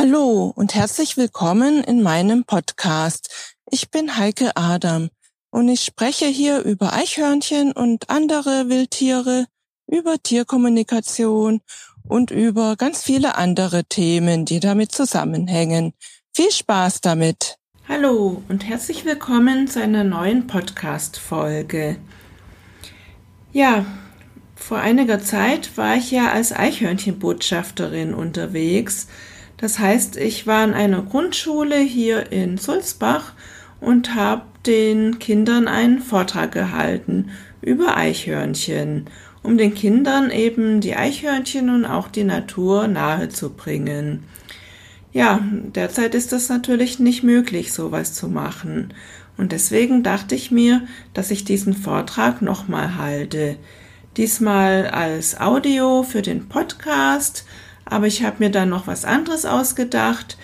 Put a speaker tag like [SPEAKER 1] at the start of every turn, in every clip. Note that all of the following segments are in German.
[SPEAKER 1] Hallo und herzlich willkommen in meinem Podcast. Ich bin Heike Adam und ich spreche hier über Eichhörnchen und andere Wildtiere, über Tierkommunikation und über ganz viele andere Themen, die damit zusammenhängen. Viel Spaß damit!
[SPEAKER 2] Hallo und herzlich willkommen zu einer neuen Podcast-Folge. Ja, vor einiger Zeit war ich ja als Eichhörnchenbotschafterin unterwegs das heißt, ich war in einer Grundschule hier in Sulzbach und habe den Kindern einen Vortrag gehalten über Eichhörnchen, um den Kindern eben die Eichhörnchen und auch die Natur nahe zu bringen. Ja, derzeit ist das natürlich nicht möglich, sowas zu machen. Und deswegen dachte ich mir, dass ich diesen Vortrag nochmal halte. Diesmal als Audio für den Podcast, aber ich habe mir dann noch was anderes ausgedacht,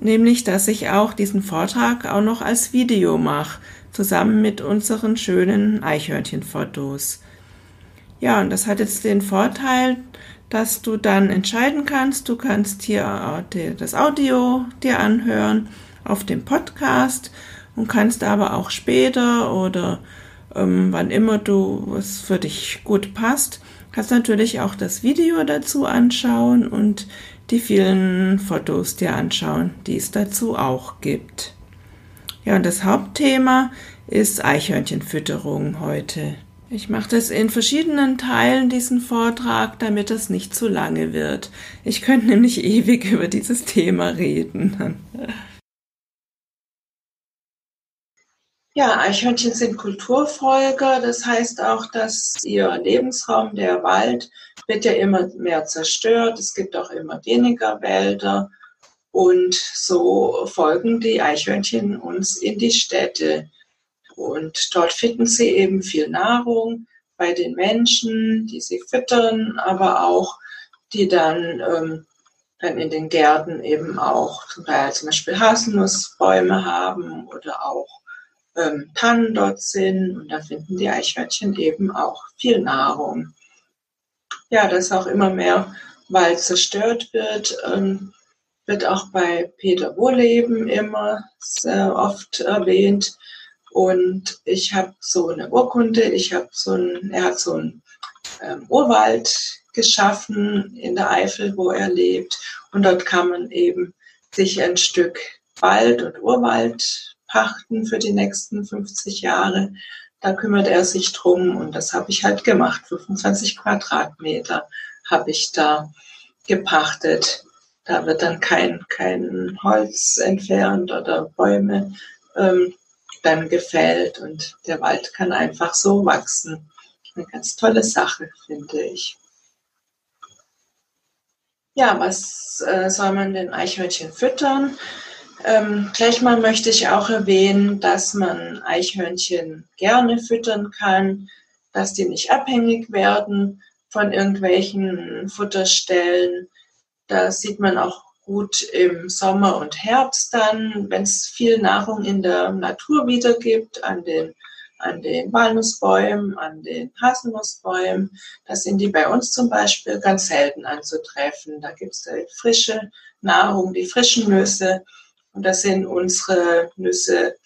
[SPEAKER 2] nämlich dass ich auch diesen Vortrag auch noch als Video mache, zusammen mit unseren schönen Eichhörnchenfotos. Ja, und das hat jetzt den Vorteil, dass du dann entscheiden kannst, du kannst hier das Audio dir anhören auf dem Podcast und kannst aber auch später oder ähm, wann immer du es für dich gut passt, Kannst natürlich auch das Video dazu anschauen und die vielen Fotos dir anschauen, die es dazu auch gibt. Ja, und das Hauptthema ist Eichhörnchenfütterung heute. Ich mache das in verschiedenen Teilen, diesen Vortrag, damit es nicht zu lange wird. Ich könnte nämlich ewig über dieses Thema reden.
[SPEAKER 3] Ja, Eichhörnchen sind Kulturfolger. Das heißt auch, dass ihr Lebensraum, der Wald, wird ja immer mehr zerstört. Es gibt auch immer weniger Wälder. Und so folgen die Eichhörnchen uns in die Städte. Und dort finden sie eben viel Nahrung bei den Menschen, die sie füttern, aber auch die dann, ähm, dann in den Gärten eben auch zum Beispiel Haselnussbäume haben oder auch ähm, Tannen dort sind und da finden die Eichhörnchen eben auch viel Nahrung. Ja, dass auch immer mehr Wald zerstört wird, ähm, wird auch bei Peter Wohleben immer sehr oft erwähnt. Und ich habe so eine Urkunde, ich habe so ein, er hat so einen ähm, Urwald geschaffen in der Eifel, wo er lebt. Und dort kann man eben sich ein Stück Wald und Urwald pachten für die nächsten 50 Jahre. Da kümmert er sich drum und das habe ich halt gemacht. 25 Quadratmeter habe ich da gepachtet. Da wird dann kein, kein Holz entfernt oder Bäume ähm, dann gefällt und der Wald kann einfach so wachsen. Eine ganz tolle Sache, finde ich. Ja, was äh, soll man den Eichhörnchen füttern? Ähm, gleich mal möchte ich auch erwähnen, dass man Eichhörnchen gerne füttern kann, dass die nicht abhängig werden von irgendwelchen Futterstellen. Da sieht man auch gut im Sommer und Herbst dann, wenn es viel Nahrung in der Natur wieder gibt, an den, an den Walnussbäumen, an den Haselnussbäumen. Da sind die bei uns zum Beispiel ganz selten anzutreffen. Da gibt es frische Nahrung, die frischen Nüsse. Und da sind unsere Nüsse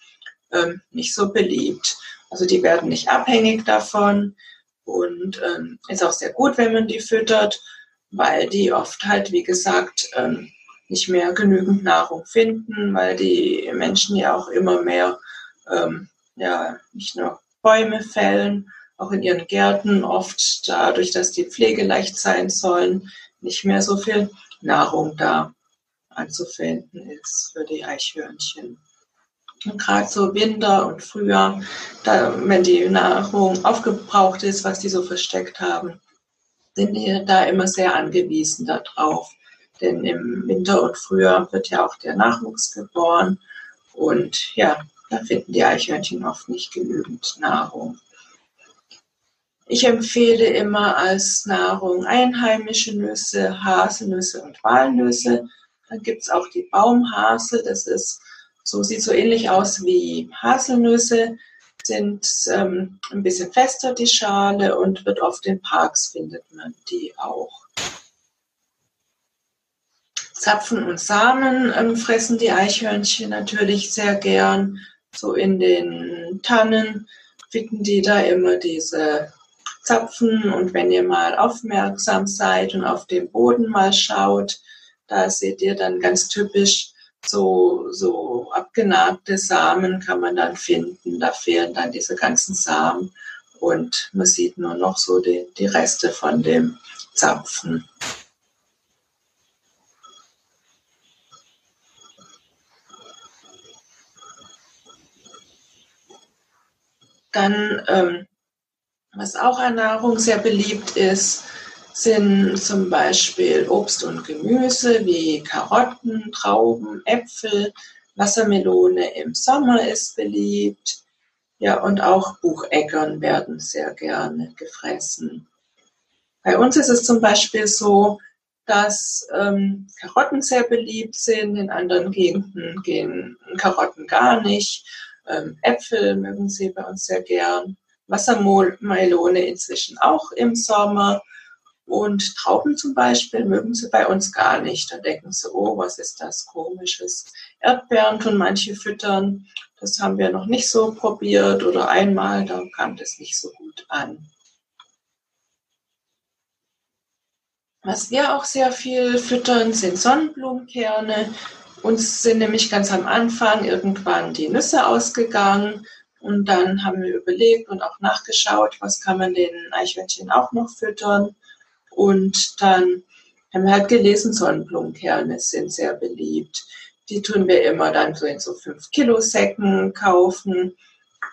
[SPEAKER 3] ähm, nicht so beliebt. Also die werden nicht abhängig davon und ähm, ist auch sehr gut, wenn man die füttert, weil die oft halt, wie gesagt, ähm, nicht mehr genügend Nahrung finden, weil die Menschen ja auch immer mehr, ähm, ja, nicht nur Bäume fällen, auch in ihren Gärten oft dadurch, dass die pflegeleicht sein sollen, nicht mehr so viel Nahrung da anzufinden ist für die Eichhörnchen. Und gerade so Winter und Frühjahr, da, wenn die Nahrung aufgebraucht ist, was die so versteckt haben, sind die da immer sehr angewiesen darauf. Denn im Winter und Frühjahr wird ja auch der Nachwuchs geboren. Und ja, da finden die Eichhörnchen oft nicht genügend Nahrung. Ich empfehle immer als Nahrung einheimische Nüsse, Haselnüsse und Walnüsse. Dann gibt es auch die Baumhasel, das ist so, sieht so ähnlich aus wie Haselnüsse, sind ähm, ein bisschen fester die Schale und wird oft in Parks findet man die auch. Zapfen und Samen ähm, fressen die Eichhörnchen natürlich sehr gern. So in den Tannen finden die da immer diese Zapfen. Und wenn ihr mal aufmerksam seid und auf den Boden mal schaut, da seht ihr dann ganz typisch so, so abgenagte Samen kann man dann finden. Da fehlen dann diese ganzen Samen und man sieht nur noch so die, die Reste von dem Zapfen. Dann, ähm, was auch an Nahrung sehr beliebt ist, sind zum Beispiel Obst und Gemüse wie Karotten, Trauben, Äpfel, Wassermelone im Sommer ist beliebt. Ja, und auch Bucheckern werden sehr gerne gefressen. Bei uns ist es zum Beispiel so, dass ähm, Karotten sehr beliebt sind. In anderen Gegenden gehen Karotten gar nicht. Ähm, Äpfel mögen sie bei uns sehr gern. Wassermelone inzwischen auch im Sommer. Und Trauben zum Beispiel mögen sie bei uns gar nicht. Da denken sie, oh, was ist das komisches? Erdbeeren tun manche füttern. Das haben wir noch nicht so probiert oder einmal, da kam das nicht so gut an. Was wir auch sehr viel füttern, sind Sonnenblumenkerne. Uns sind nämlich ganz am Anfang irgendwann die Nüsse ausgegangen und dann haben wir überlegt und auch nachgeschaut, was kann man den Eichhörnchen auch noch füttern. Und dann haben wir halt gelesen, Sonnenblumenkerne sind sehr beliebt. Die tun wir immer dann so in so 5 Kilo Säcken kaufen.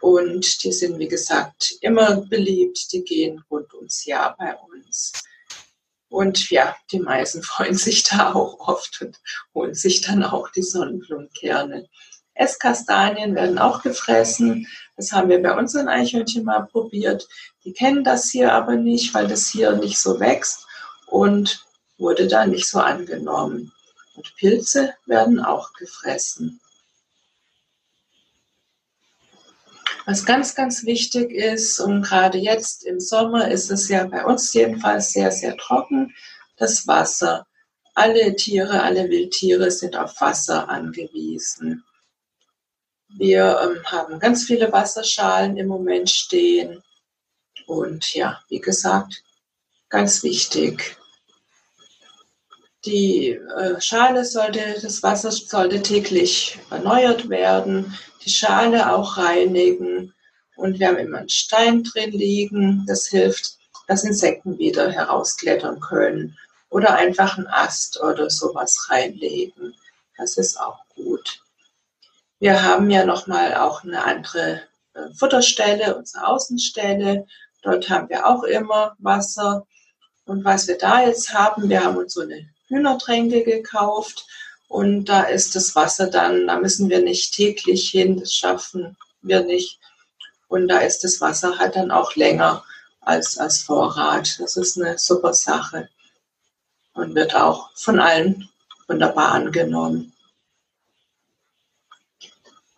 [SPEAKER 3] Und die sind, wie gesagt, immer beliebt. Die gehen rund ums Jahr bei uns. Und ja, die meisten freuen sich da auch oft und holen sich dann auch die Sonnenblumenkerne. Esskastanien werden auch gefressen. Das haben wir bei unseren Eichhörnchen mal probiert. Die kennen das hier aber nicht, weil das hier nicht so wächst und wurde da nicht so angenommen. Und Pilze werden auch gefressen. Was ganz, ganz wichtig ist, und gerade jetzt im Sommer ist es ja bei uns jedenfalls sehr, sehr trocken, das Wasser. Alle Tiere, alle Wildtiere sind auf Wasser angewiesen. Wir ähm, haben ganz viele Wasserschalen im Moment stehen. Und ja, wie gesagt, ganz wichtig. Die äh, Schale sollte, das Wasser sollte täglich erneuert werden die Schale auch reinigen. Und wir haben immer einen Stein drin liegen. Das hilft, dass Insekten wieder herausklettern können. Oder einfach einen Ast oder sowas reinlegen. Das ist auch gut. Wir haben ja nochmal auch eine andere äh, Futterstelle, unsere Außenstelle. Dort haben wir auch immer Wasser. Und was wir da jetzt haben, wir haben uns so eine Hühnertränke gekauft und da ist das Wasser dann, da müssen wir nicht täglich hin, das schaffen wir nicht. Und da ist das Wasser halt dann auch länger als als Vorrat. Das ist eine super Sache und wird auch von allen wunderbar angenommen.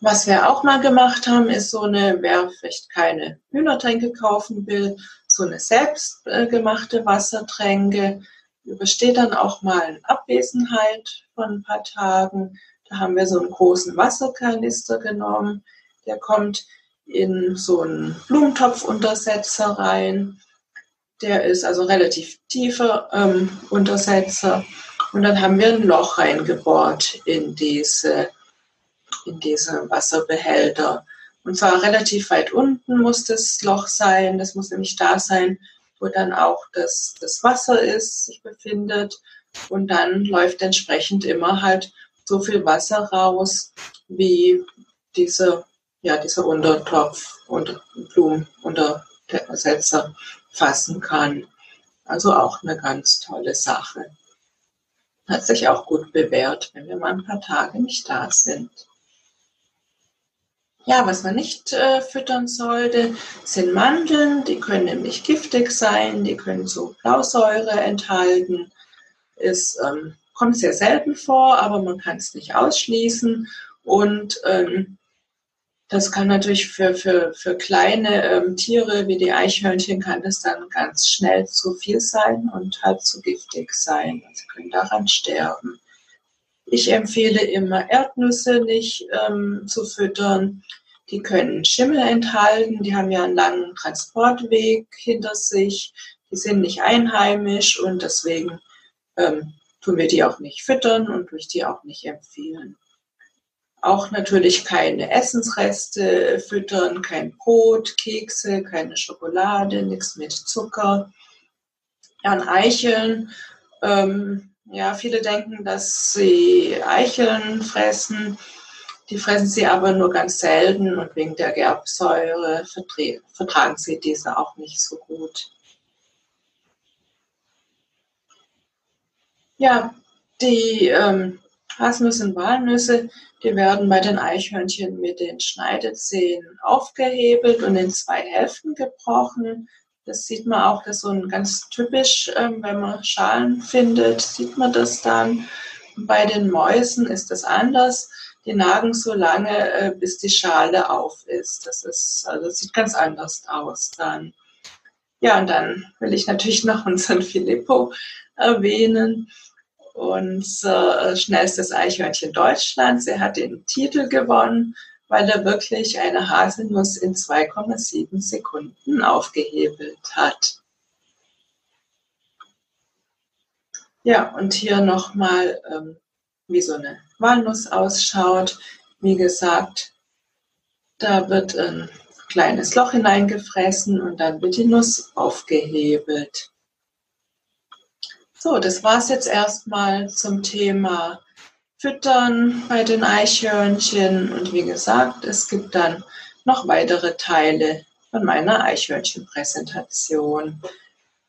[SPEAKER 3] Was wir auch mal gemacht haben, ist so eine, wer vielleicht keine Hühnertränke kaufen will, so eine selbstgemachte Wassertränke übersteht dann auch mal eine Abwesenheit von ein paar Tagen. Da haben wir so einen großen Wasserkanister genommen. Der kommt in so einen Blumentopfuntersetzer rein. Der ist also relativ tiefer ähm, Untersetzer. Und dann haben wir ein Loch reingebohrt in diese, in diese Wasserbehälter. Und zwar relativ weit unten muss das Loch sein. Das muss nämlich da sein, wo dann auch das, das Wasser ist, sich befindet. Und dann läuft entsprechend immer halt so viel Wasser raus, wie diese, ja, dieser Untertopf und Blumenuntersetzer fassen kann. Also auch eine ganz tolle Sache. Hat sich auch gut bewährt, wenn wir mal ein paar Tage nicht da sind. Ja, was man nicht äh, füttern sollte, sind Mandeln. Die können nämlich giftig sein, die können so Blausäure enthalten. Es ähm, kommt sehr selten vor, aber man kann es nicht ausschließen. Und ähm, das kann natürlich für, für, für kleine ähm, Tiere wie die Eichhörnchen kann das dann ganz schnell zu viel sein und halt zu giftig sein. Sie können daran sterben. Ich empfehle immer Erdnüsse nicht ähm, zu füttern. Die können Schimmel enthalten, die haben ja einen langen Transportweg hinter sich, die sind nicht einheimisch und deswegen ähm, tun wir die auch nicht füttern und durch die auch nicht empfehlen. Auch natürlich keine Essensreste füttern, kein Brot, Kekse, keine Schokolade, nichts mit Zucker. An Eicheln, ähm, ja, viele denken, dass sie Eicheln fressen. Die fressen sie aber nur ganz selten und wegen der Gerbsäure vertragen sie diese auch nicht so gut. Ja, die ähm, Haselnüsse und Walnüsse, die werden bei den Eichhörnchen mit den Schneidezähnen aufgehebelt und in zwei Hälften gebrochen. Das sieht man auch, das ist so ein ganz typisch, ähm, wenn man Schalen findet, sieht man das dann. Bei den Mäusen ist das anders. Die nagen so lange, äh, bis die Schale auf ist. Das ist, also das sieht ganz anders aus dann. Ja, und dann will ich natürlich noch unseren Filippo erwähnen unser äh, schnellstes Eichhörnchen Deutschlands. Er hat den Titel gewonnen, weil er wirklich eine Haselnuss in 2,7 Sekunden aufgehebelt hat. Ja, und hier nochmal, ähm, wie so eine Walnuss ausschaut. Wie gesagt, da wird ein kleines Loch hineingefressen und dann wird die Nuss aufgehebelt. So, das war es jetzt erstmal zum Thema Füttern bei den Eichhörnchen. Und wie gesagt, es gibt dann noch weitere Teile von meiner Eichhörnchenpräsentation.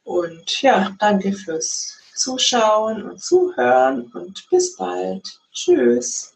[SPEAKER 3] Und ja, danke fürs Zuschauen und Zuhören und bis bald. Tschüss.